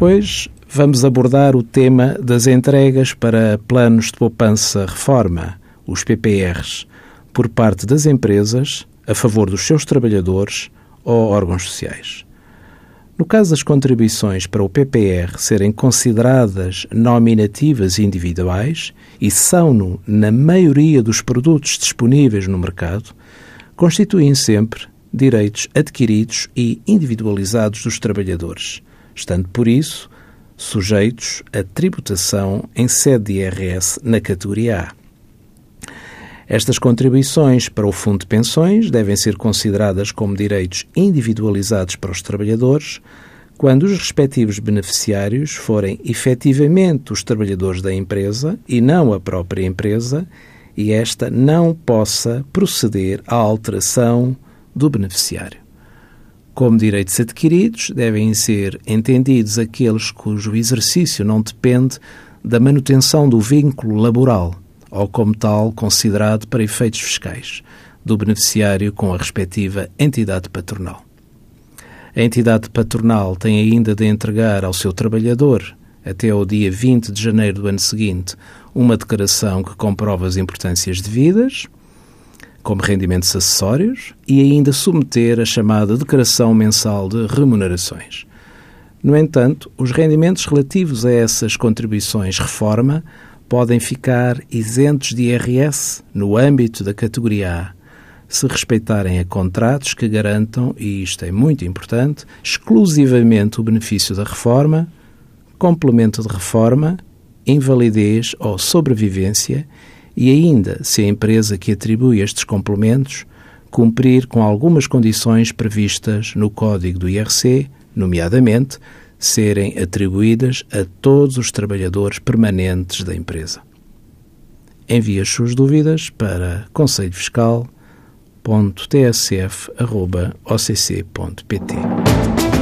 Hoje vamos abordar o tema das entregas para planos de poupança reforma, os PPRs, por parte das empresas a favor dos seus trabalhadores ou órgãos sociais. No caso das contribuições para o PPR serem consideradas nominativas individuais e são-no na maioria dos produtos disponíveis no mercado, constituem sempre direitos adquiridos e individualizados dos trabalhadores, estando por isso sujeitos a tributação em sede de IRS na categoria A. Estas contribuições para o Fundo de Pensões devem ser consideradas como direitos individualizados para os trabalhadores quando os respectivos beneficiários forem efetivamente os trabalhadores da empresa e não a própria empresa e esta não possa proceder à alteração do beneficiário. Como direitos adquiridos, devem ser entendidos aqueles cujo exercício não depende da manutenção do vínculo laboral ou, como tal, considerado para efeitos fiscais do beneficiário com a respectiva entidade patronal. A entidade patronal tem ainda de entregar ao seu trabalhador, até ao dia 20 de janeiro do ano seguinte, uma declaração que comprova as importâncias devidas, como rendimentos acessórios, e ainda submeter a chamada Declaração Mensal de Remunerações. No entanto, os rendimentos relativos a essas contribuições reforma podem ficar isentos de IRS no âmbito da categoria A, se respeitarem a contratos que garantam, e isto é muito importante, exclusivamente o benefício da reforma, complemento de reforma, invalidez ou sobrevivência e ainda, se a empresa que atribui estes complementos cumprir com algumas condições previstas no Código do IRC, nomeadamente serem atribuídas a todos os trabalhadores permanentes da empresa. Envie as suas dúvidas para conselhofiscal.tsf.occ.pt.